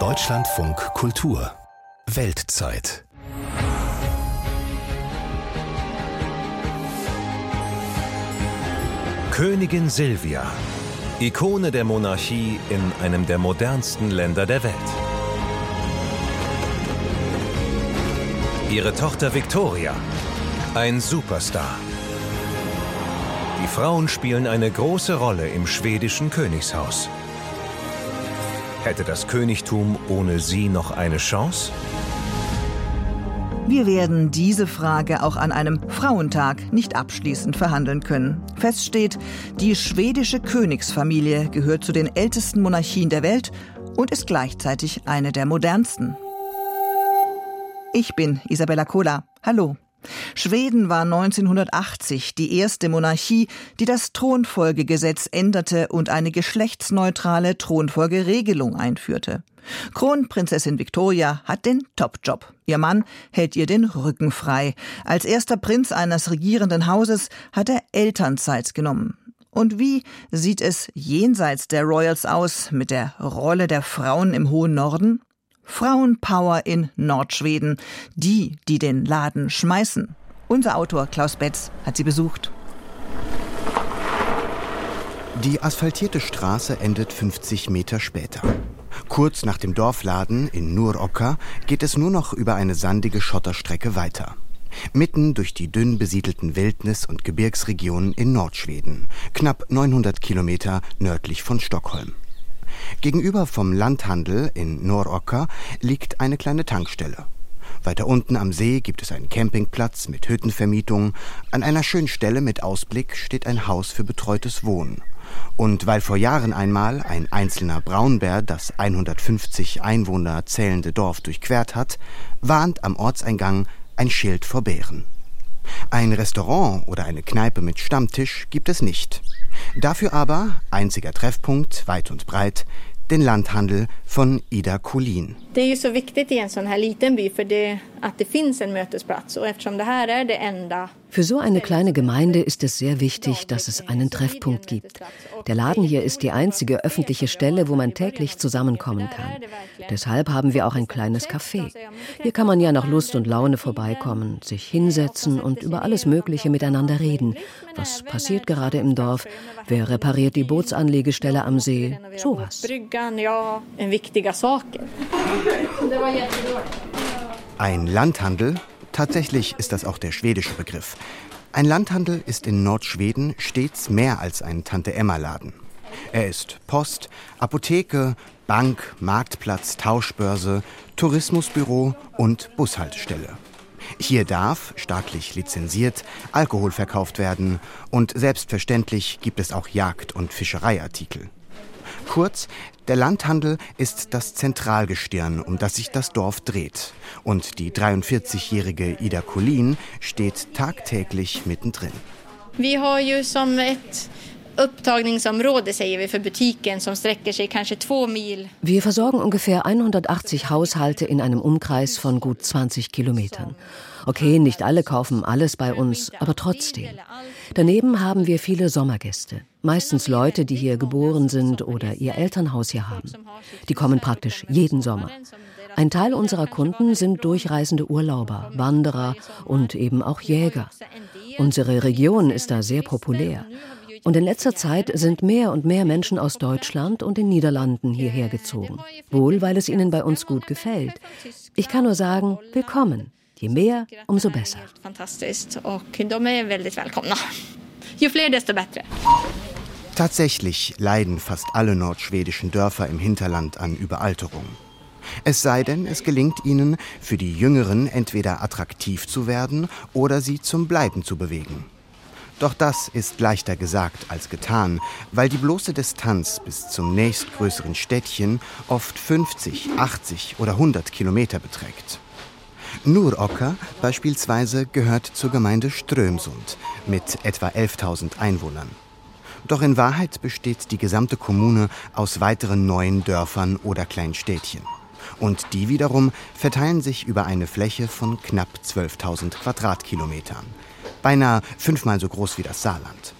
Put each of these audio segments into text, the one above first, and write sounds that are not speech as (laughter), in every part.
Deutschlandfunk Kultur Weltzeit Königin Silvia, Ikone der Monarchie in einem der modernsten Länder der Welt. Ihre Tochter Victoria, ein Superstar. Die Frauen spielen eine große Rolle im schwedischen Königshaus. Hätte das Königtum ohne sie noch eine Chance? Wir werden diese Frage auch an einem Frauentag nicht abschließend verhandeln können. Fest steht, die schwedische Königsfamilie gehört zu den ältesten Monarchien der Welt und ist gleichzeitig eine der modernsten. Ich bin Isabella Kola. Hallo. Schweden war 1980 die erste Monarchie, die das Thronfolgegesetz änderte und eine geschlechtsneutrale Thronfolgeregelung einführte. Kronprinzessin Victoria hat den Topjob. Ihr Mann hält ihr den Rücken frei. Als erster Prinz eines regierenden Hauses hat er Elternzeit genommen. Und wie sieht es jenseits der Royals aus mit der Rolle der Frauen im hohen Norden? Frauenpower in Nordschweden. Die, die den Laden schmeißen. Unser Autor Klaus Betz hat sie besucht. Die asphaltierte Straße endet 50 Meter später. Kurz nach dem Dorfladen in Nuroka geht es nur noch über eine sandige Schotterstrecke weiter. Mitten durch die dünn besiedelten Wildnis- und Gebirgsregionen in Nordschweden, knapp 900 Kilometer nördlich von Stockholm. Gegenüber vom Landhandel in Noroka liegt eine kleine Tankstelle. Weiter unten am See gibt es einen Campingplatz mit Hüttenvermietung. An einer schönen Stelle mit Ausblick steht ein Haus für betreutes Wohnen. Und weil vor Jahren einmal ein einzelner Braunbär das 150 Einwohner zählende Dorf durchquert hat, warnt am Ortseingang ein Schild vor Bären. Ein Restaurant oder eine Kneipe mit Stammtisch gibt es nicht. Dafür aber, einziger Treffpunkt, weit und breit, den Landhandel von Ida Collin. Det är ju så viktigt i en sån här liten by för det, att det finns en mötesplats och eftersom det här är det enda Für so eine kleine Gemeinde ist es sehr wichtig, dass es einen Treffpunkt gibt. Der Laden hier ist die einzige öffentliche Stelle, wo man täglich zusammenkommen kann. Deshalb haben wir auch ein kleines Café. Hier kann man ja nach Lust und Laune vorbeikommen, sich hinsetzen und über alles Mögliche miteinander reden. Was passiert gerade im Dorf? Wer repariert die Bootsanlegestelle am See? Sowas. Ein Landhandel, tatsächlich ist das auch der schwedische Begriff. Ein Landhandel ist in Nordschweden stets mehr als ein Tante-Emma-Laden. Er ist Post, Apotheke, Bank, Marktplatz, Tauschbörse, Tourismusbüro und Bushaltestelle. Hier darf, staatlich lizenziert, Alkohol verkauft werden und selbstverständlich gibt es auch Jagd- und Fischereiartikel. Kurz, der Landhandel ist das Zentralgestirn, um das sich das Dorf dreht. Und die 43-jährige Ida Collin steht tagtäglich mittendrin. Vi har ju som ett upptagningsområde säger vi för butiken som sträcker sig kanske två mil. Wir versorgen ungefähr 180 Haushalte in einem Umkreis von gut 20 Kilometern. Okay, nicht alle kaufen alles bei uns, aber trotzdem. Daneben haben wir viele Sommergäste. Meistens Leute, die hier geboren sind oder ihr Elternhaus hier haben. Die kommen praktisch jeden Sommer. Ein Teil unserer Kunden sind durchreisende Urlauber, Wanderer und eben auch Jäger. Unsere Region ist da sehr populär. Und in letzter Zeit sind mehr und mehr Menschen aus Deutschland und den Niederlanden hierher gezogen. Wohl, weil es ihnen bei uns gut gefällt. Ich kann nur sagen, willkommen. Je mehr, umso besser. Fantastiskt och de är väldigt välkomna. Ju fler desto bättre. Tatsächlich leiden fast alle nordschwedischen Dörfer im Hinterland an Überalterung. Es sei denn, es gelingt ihnen, für die Jüngeren entweder attraktiv zu werden oder sie zum Bleiben zu bewegen. Doch das ist leichter gesagt als getan, weil die bloße Distanz bis zum nächstgrößeren Städtchen oft 50, 80 oder 100 Kilometer beträgt. Nurocker beispielsweise gehört zur Gemeinde Strömsund mit etwa 11.000 Einwohnern. Doch in Wahrheit besteht die gesamte Kommune aus weiteren neuen Dörfern oder Kleinstädtchen. Und die wiederum verteilen sich über eine Fläche von knapp 12.000 Quadratkilometern. Beinahe fünfmal so groß wie das Saarland.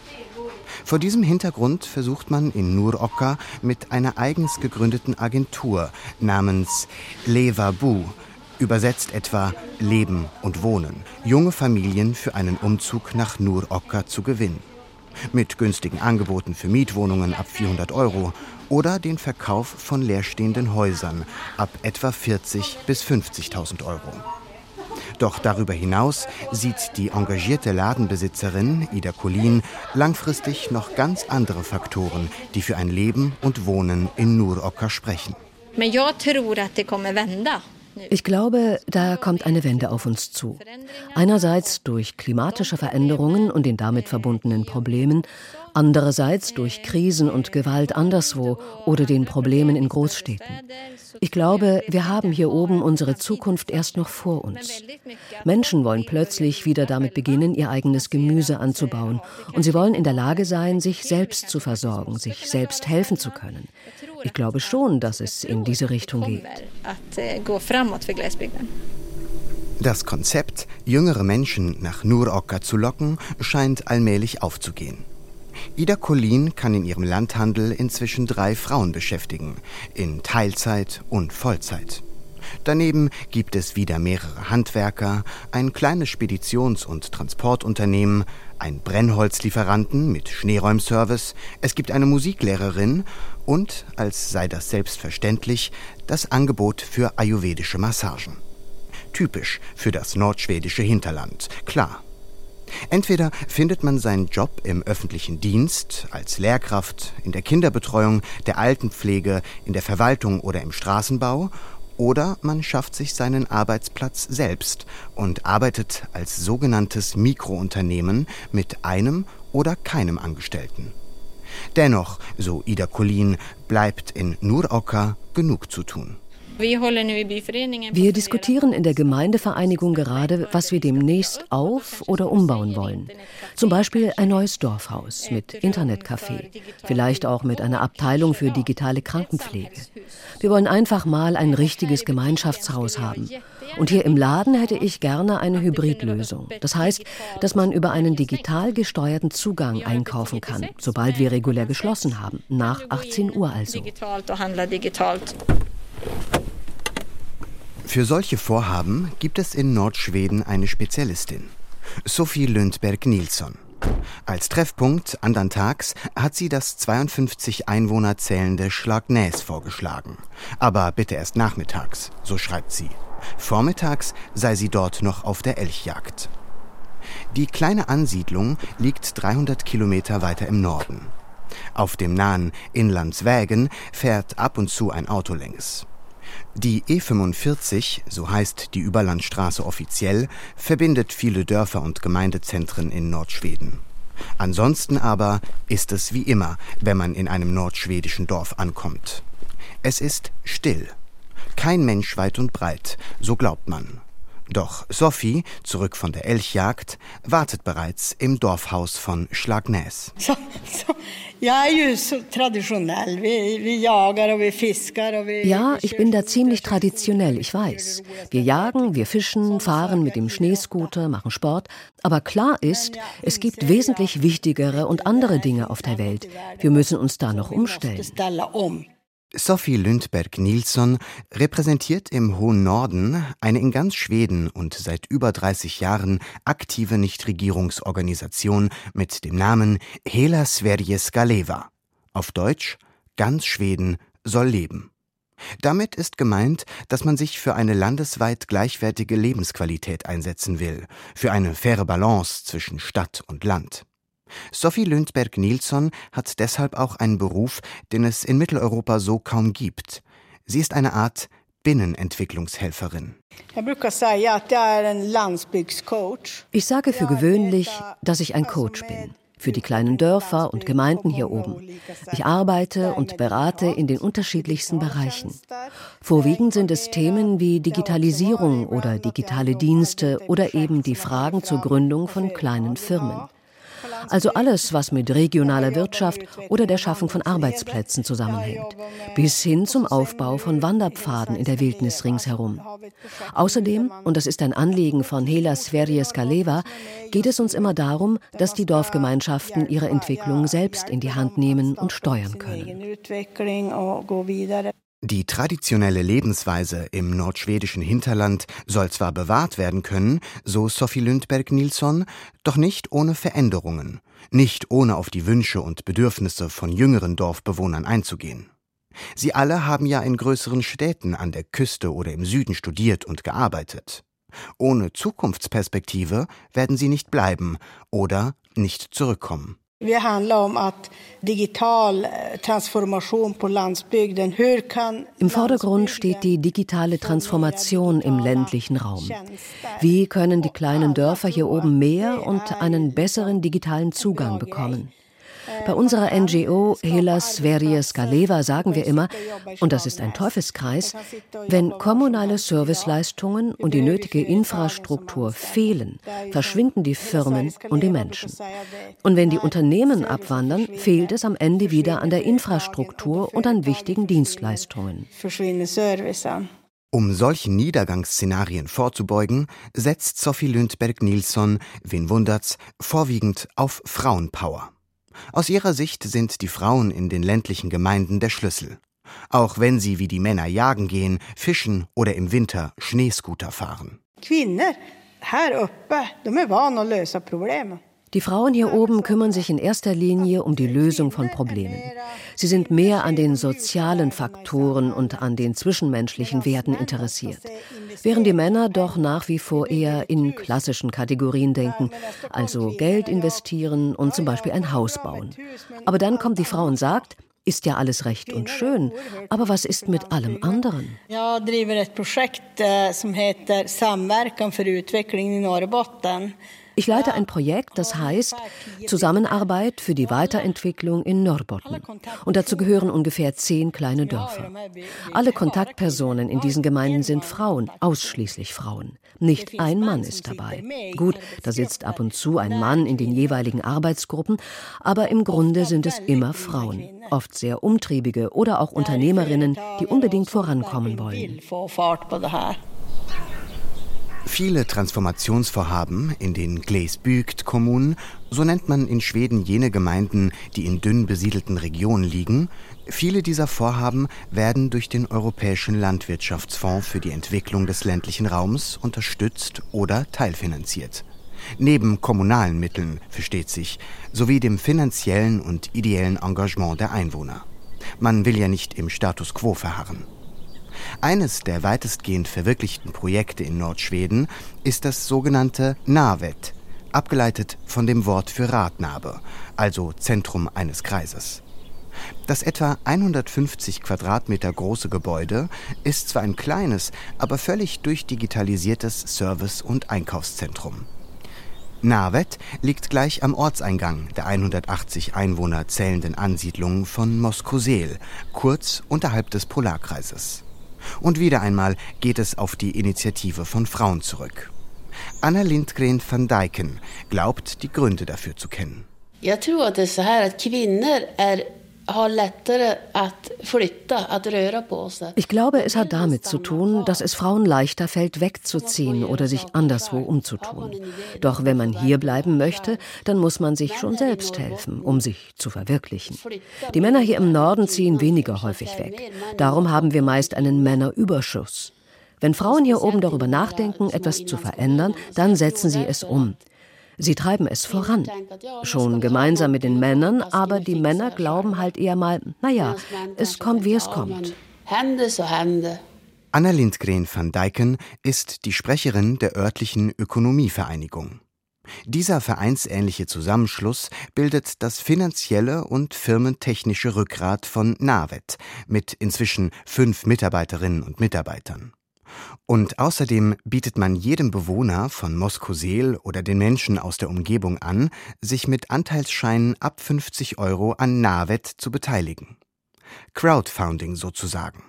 Vor diesem Hintergrund versucht man in Nur Oka mit einer eigens gegründeten Agentur namens Leva Bu, übersetzt etwa Leben und Wohnen, junge Familien für einen Umzug nach Nur Oka zu gewinnen. Mit günstigen Angeboten für Mietwohnungen ab 400 Euro oder den Verkauf von leerstehenden Häusern ab etwa 40 bis 50.000 Euro. Doch darüber hinaus sieht die engagierte Ladenbesitzerin Ida Collin langfristig noch ganz andere Faktoren, die für ein Leben und Wohnen in Nurocker sprechen. Ich glaube, da kommt eine Wende auf uns zu. Einerseits durch klimatische Veränderungen und den damit verbundenen Problemen, andererseits durch Krisen und Gewalt anderswo oder den Problemen in Großstädten. Ich glaube, wir haben hier oben unsere Zukunft erst noch vor uns. Menschen wollen plötzlich wieder damit beginnen, ihr eigenes Gemüse anzubauen und sie wollen in der Lage sein, sich selbst zu versorgen, sich selbst helfen zu können. Ich glaube schon, dass es in diese Richtung geht. Das Konzept, jüngere Menschen nach Nurocker zu locken, scheint allmählich aufzugehen. Ida Collin kann in ihrem Landhandel inzwischen drei Frauen beschäftigen, in Teilzeit und Vollzeit. Daneben gibt es wieder mehrere Handwerker, ein kleines Speditions- und Transportunternehmen, ein Brennholzlieferanten mit Schneeräumservice, es gibt eine Musiklehrerin und, als sei das selbstverständlich, das Angebot für ayurvedische Massagen. Typisch für das nordschwedische Hinterland, klar. Entweder findet man seinen Job im öffentlichen Dienst, als Lehrkraft, in der Kinderbetreuung, der Altenpflege, in der Verwaltung oder im Straßenbau, oder man schafft sich seinen Arbeitsplatz selbst und arbeitet als sogenanntes Mikrounternehmen mit einem oder keinem Angestellten. Dennoch, so Ida Collin, bleibt in Nurocker genug zu tun. Wir diskutieren in der Gemeindevereinigung gerade, was wir demnächst auf- oder umbauen wollen. Zum Beispiel ein neues Dorfhaus mit Internetcafé, vielleicht auch mit einer Abteilung für digitale Krankenpflege. Wir wollen einfach mal ein richtiges Gemeinschaftshaus haben. Und hier im Laden hätte ich gerne eine Hybridlösung. Das heißt, dass man über einen digital gesteuerten Zugang einkaufen kann, sobald wir regulär geschlossen haben, nach 18 Uhr also. Für solche Vorhaben gibt es in Nordschweden eine Spezialistin, Sophie Lundberg Nilsson. Als Treffpunkt andern Tags hat sie das 52 Einwohner zählende Schlagnäs vorgeschlagen. Aber bitte erst nachmittags, so schreibt sie. Vormittags sei sie dort noch auf der Elchjagd. Die kleine Ansiedlung liegt 300 Kilometer weiter im Norden. Auf dem nahen Inlandswägen fährt ab und zu ein Auto längs. Die E45, so heißt die Überlandstraße offiziell, verbindet viele Dörfer und Gemeindezentren in Nordschweden. Ansonsten aber ist es wie immer, wenn man in einem nordschwedischen Dorf ankommt. Es ist still. Kein Mensch weit und breit, so glaubt man. Doch Sophie, zurück von der Elchjagd, wartet bereits im Dorfhaus von Schlagnäs. So, so. Ja, ich bin da ziemlich traditionell, ich weiß. Wir jagen, wir fischen, fahren mit dem Schneescooter, machen Sport. Aber klar ist, es gibt wesentlich wichtigere und andere Dinge auf der Welt. Wir müssen uns da noch umstellen. Sophie Lundberg Nilsson repräsentiert im hohen Norden eine in ganz Schweden und seit über 30 Jahren aktive Nichtregierungsorganisation mit dem Namen Hela Sverige Skaleva. Auf Deutsch Ganz Schweden soll leben. Damit ist gemeint, dass man sich für eine landesweit gleichwertige Lebensqualität einsetzen will, für eine faire Balance zwischen Stadt und Land. Sophie Lundberg-Nilsson hat deshalb auch einen Beruf, den es in Mitteleuropa so kaum gibt. Sie ist eine Art Binnenentwicklungshelferin. Ich sage für gewöhnlich, dass ich ein Coach bin für die kleinen Dörfer und Gemeinden hier oben. Ich arbeite und berate in den unterschiedlichsten Bereichen. Vorwiegend sind es Themen wie Digitalisierung oder digitale Dienste oder eben die Fragen zur Gründung von kleinen Firmen. Also alles, was mit regionaler Wirtschaft oder der Schaffung von Arbeitsplätzen zusammenhängt. Bis hin zum Aufbau von Wanderpfaden in der Wildnis ringsherum. Außerdem, und das ist ein Anliegen von Hela Sverjes Kaleva, geht es uns immer darum, dass die Dorfgemeinschaften ihre Entwicklung selbst in die Hand nehmen und steuern können. Die traditionelle Lebensweise im nordschwedischen Hinterland soll zwar bewahrt werden können, so Sophie Lundberg Nilsson, doch nicht ohne Veränderungen, nicht ohne auf die Wünsche und Bedürfnisse von jüngeren Dorfbewohnern einzugehen. Sie alle haben ja in größeren Städten an der Küste oder im Süden studiert und gearbeitet. Ohne Zukunftsperspektive werden sie nicht bleiben oder nicht zurückkommen. Eh, Im Vordergrund steht die digitale Transformation im ländlichen Raum. Wie können die kleinen Dörfer hier oben mehr und einen besseren digitalen Zugang bekommen? Bei unserer NGO Helas Sveriges Galeva sagen wir immer, und das ist ein Teufelskreis, wenn kommunale Serviceleistungen und die nötige Infrastruktur fehlen, verschwinden die Firmen und die Menschen. Und wenn die Unternehmen abwandern, fehlt es am Ende wieder an der Infrastruktur und an wichtigen Dienstleistungen. Um solchen Niedergangsszenarien vorzubeugen, setzt Sophie Lündberg-Nilsson, wen wundert's, vorwiegend auf Frauenpower. Aus ihrer Sicht sind die Frauen in den ländlichen Gemeinden der Schlüssel. Auch wenn sie wie die Männer jagen gehen, fischen oder im Winter Schneescooter fahren. Kvinnor här uppe, de är vana att lösa problemen. Die Frauen hier oben kümmern sich in erster Linie um die Lösung von Problemen. Sie sind mehr an den sozialen Faktoren und an den zwischenmenschlichen Werten interessiert, während die Männer doch nach wie vor eher in klassischen Kategorien denken, also Geld investieren und zum Beispiel ein Haus bauen. Aber dann kommt die Frau und sagt, ist ja alles recht und schön, aber was ist mit allem anderen? Ich driver ett projekt som heter Samverkan för utveckling i Norrbotten. Ich leite ein Projekt, das heißt Zusammenarbeit für die Weiterentwicklung in Norrbotten. Und dazu gehören ungefähr zehn kleine Dörfer. Alle Kontaktpersonen in diesen Gemeinden sind Frauen, ausschließlich Frauen. Nicht ein Mann ist dabei. Gut, da sitzt ab und zu ein Mann in den jeweiligen Arbeitsgruppen, aber im Grunde sind es immer Frauen, oft sehr umtriebige oder auch Unternehmerinnen, die unbedingt vorankommen wollen. Viele Transformationsvorhaben in den Glesbygd-Kommunen, so nennt man in Schweden jene Gemeinden, die in dünn besiedelten Regionen liegen, viele dieser Vorhaben werden durch den Europäischen Landwirtschaftsfonds für die Entwicklung des ländlichen Raums unterstützt oder teilfinanziert. Neben kommunalen Mitteln, versteht sich, sowie dem finanziellen und ideellen Engagement der Einwohner. Man will ja nicht im Status quo verharren. Eines der weitestgehend verwirklichten Projekte in Nordschweden ist das sogenannte Navet, abgeleitet von dem Wort für Radnabe, also Zentrum eines Kreises. Das etwa 150 Quadratmeter große Gebäude ist zwar ein kleines, aber völlig durchdigitalisiertes Service- und Einkaufszentrum. Navet liegt gleich am Ortseingang der 180 Einwohner zählenden Ansiedlung von Moskosel, kurz unterhalb des Polarkreises. Und wieder einmal geht es auf die Initiative von Frauen zurück. Anna Lindgren van Dijken glaubt, die Gründe dafür zu kennen. Ist so, dass Kvinnor ich glaube, es hat damit zu tun, dass es Frauen leichter fällt, wegzuziehen oder sich anderswo umzutun. Doch wenn man hier bleiben möchte, dann muss man sich schon selbst helfen, um sich zu verwirklichen. Die Männer hier im Norden ziehen weniger häufig weg. Darum haben wir meist einen Männerüberschuss. Wenn Frauen hier oben darüber nachdenken, etwas zu verändern, dann setzen sie es um. Sie treiben es voran. Schon gemeinsam mit den Männern, aber die Männer glauben halt eher mal, naja, es kommt, wie es kommt. Hände so Hände. Anna Lindgren van Dijken ist die Sprecherin der örtlichen Ökonomievereinigung. Dieser vereinsähnliche Zusammenschluss bildet das finanzielle und firmentechnische Rückgrat von Navet mit inzwischen fünf Mitarbeiterinnen und Mitarbeitern. Und außerdem bietet man jedem Bewohner von Moskosel oder den Menschen aus der Umgebung an, sich mit Anteilsscheinen ab 50 Euro an Navet zu beteiligen. Crowdfunding sozusagen.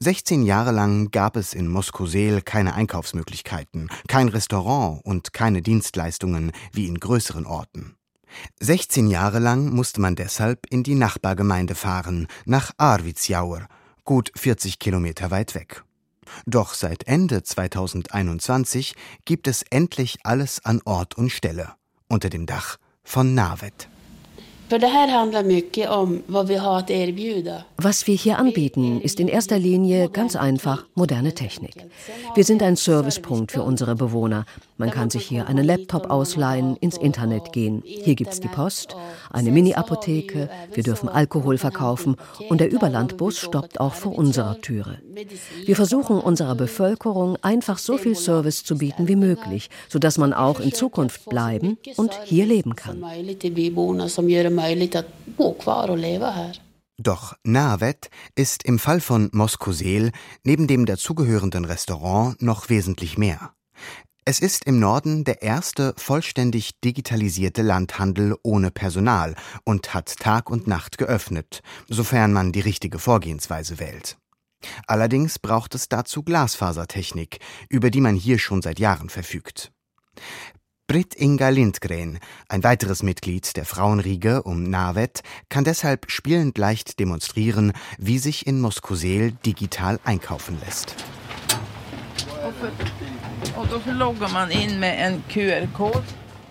16 Jahre lang gab es in Moskosel keine Einkaufsmöglichkeiten, kein Restaurant und keine Dienstleistungen wie in größeren Orten. 16 Jahre lang musste man deshalb in die Nachbargemeinde fahren, nach Arvidsjaur, gut 40 Kilometer weit weg. Doch seit Ende 2021 gibt es endlich alles an Ort und Stelle unter dem Dach von Navet. Was wir hier anbieten, ist in erster Linie ganz einfach moderne Technik. Wir sind ein Servicepunkt für unsere Bewohner. Man kann sich hier einen Laptop ausleihen, ins Internet gehen. Hier gibt es die Post, eine Mini-Apotheke, wir dürfen Alkohol verkaufen und der Überlandbus stoppt auch vor unserer Türe. Wir versuchen unserer Bevölkerung einfach so viel Service zu bieten wie möglich, sodass man auch in Zukunft bleiben und hier leben kann. Doch Navet ist im Fall von Moskosel neben dem dazugehörenden Restaurant noch wesentlich mehr. Es ist im Norden der erste vollständig digitalisierte Landhandel ohne Personal und hat Tag und Nacht geöffnet, sofern man die richtige Vorgehensweise wählt. Allerdings braucht es dazu Glasfasertechnik, über die man hier schon seit Jahren verfügt. Britt Inga Lindgren, ein weiteres Mitglied der Frauenriege um Navet, kann deshalb spielend leicht demonstrieren, wie sich in Moskosel digital einkaufen lässt.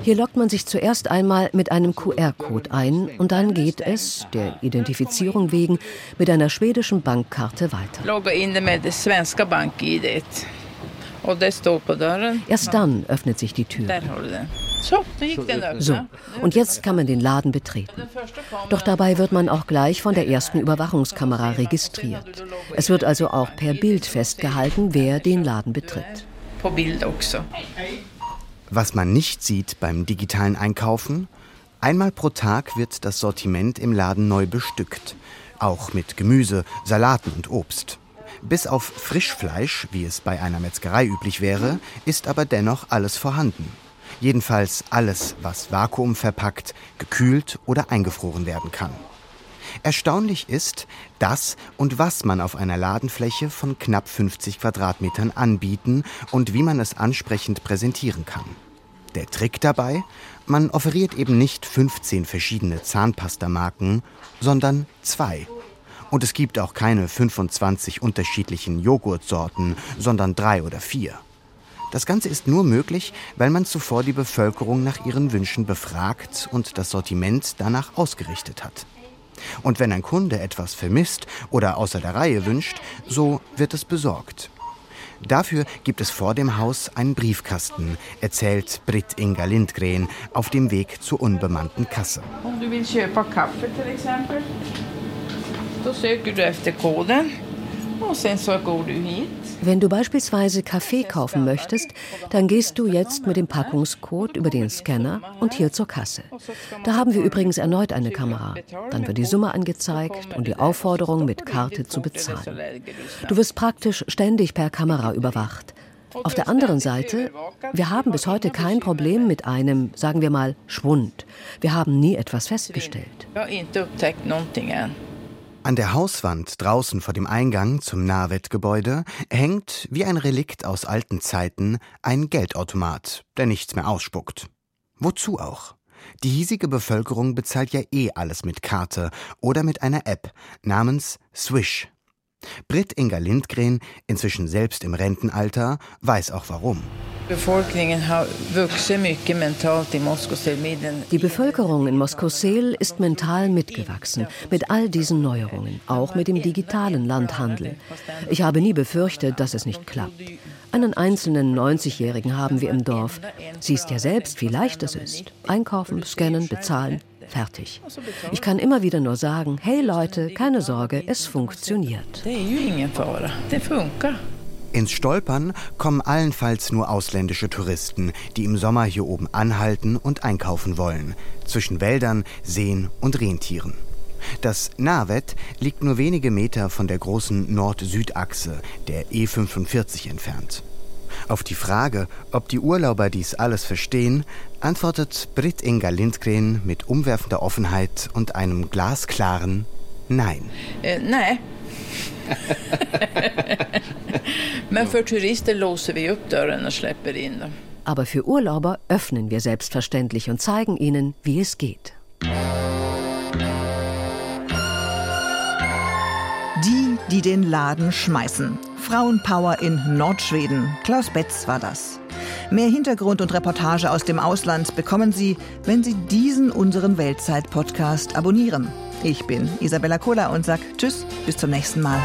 Hier loggt man sich zuerst einmal mit einem QR-Code ein und dann geht es, der Identifizierung wegen, mit einer schwedischen Bankkarte weiter. Logga in mit das svenska bank-id. Erst dann öffnet sich die Tür. So, und jetzt kann man den Laden betreten. Doch dabei wird man auch gleich von der ersten Überwachungskamera registriert. Es wird also auch per Bild festgehalten, wer den Laden betritt. Was man nicht sieht beim digitalen Einkaufen, einmal pro Tag wird das Sortiment im Laden neu bestückt, auch mit Gemüse, Salaten und Obst. Bis auf Frischfleisch, wie es bei einer Metzgerei üblich wäre, ist aber dennoch alles vorhanden. Jedenfalls alles, was vakuumverpackt, gekühlt oder eingefroren werden kann. Erstaunlich ist, dass und was man auf einer Ladenfläche von knapp 50 Quadratmetern anbieten und wie man es ansprechend präsentieren kann. Der Trick dabei? Man offeriert eben nicht 15 verschiedene Zahnpastamarken, sondern zwei. Und es gibt auch keine 25 unterschiedlichen Joghurtsorten, sondern drei oder vier. Das Ganze ist nur möglich, weil man zuvor die Bevölkerung nach ihren Wünschen befragt und das Sortiment danach ausgerichtet hat. Und wenn ein Kunde etwas vermisst oder außer der Reihe wünscht, so wird es besorgt. Dafür gibt es vor dem Haus einen Briefkasten, erzählt Britt Inga Lindgren auf dem Weg zur unbemannten Kasse. Om du willst köpa Kaffee zum Beispiel, Då söker du efter koden och sen så går du hit. Wenn du beispielsweise Kaffee kaufen möchtest, dann gehst du jetzt mit dem Packungscode über den Scanner und hier zur Kasse. Da haben wir übrigens erneut eine Kamera. Dann wird die Summe angezeigt und die Aufforderung, mit Karte zu bezahlen. Du wirst praktisch ständig per Kamera überwacht. Auf der anderen Seite, wir haben bis heute kein Problem mit einem, sagen wir mal, Schwund. Wir haben nie etwas festgestellt. An der Hauswand draußen vor dem Eingang zum Nahwettgebäude hängt, wie ein Relikt aus alten Zeiten, ein Geldautomat, der nichts mehr ausspuckt. Wozu auch? Die hiesige Bevölkerung bezahlt ja eh alles mit Karte oder mit einer App namens Swish. Britt Inga Lindgren, inzwischen selbst im Rentenalter, weiß auch warum. Die Bevölkerung in Moskosel ist mental mitgewachsen mit all diesen Neuerungen, auch mit dem digitalen Landhandel. Ich habe nie befürchtet, dass es nicht klappt. Einen einzelnen 90-Jährigen haben wir im Dorf. Siehst ja selbst, wie leicht es ist. Einkaufen, scannen, bezahlen, fertig. Ich kann immer wieder nur sagen, hey Leute, keine Sorge, es funktioniert. Ins Stolpern kommen allenfalls nur ausländische Touristen, die im Sommer hier oben anhalten und einkaufen wollen, zwischen Wäldern, Seen und Rentieren. Das Navet liegt nur wenige Meter von der großen Nord-Süd-Achse, der E45 entfernt. Auf die Frage, ob die Urlauber dies alles verstehen, antwortet Britt Inga Lindgren mit umwerfender Offenheit und einem glasklaren Nein. Äh, nein, (laughs) Men för turister låser vi upp dörren och släpper in dem. Aber für Urlauber öffnen wir selbstverständlich und zeigen ihnen, wie es geht. Die, die den Laden schmeißen. Frauenpower in Nordschweden. Klaus Betz war das. Mehr Hintergrund und Reportage aus dem Ausland bekommen Sie, wenn Sie diesen unseren Weltzeit-Podcast abonnieren. Ich bin Isabella Kohler und sag Tschüss, bis zum nächsten Mal.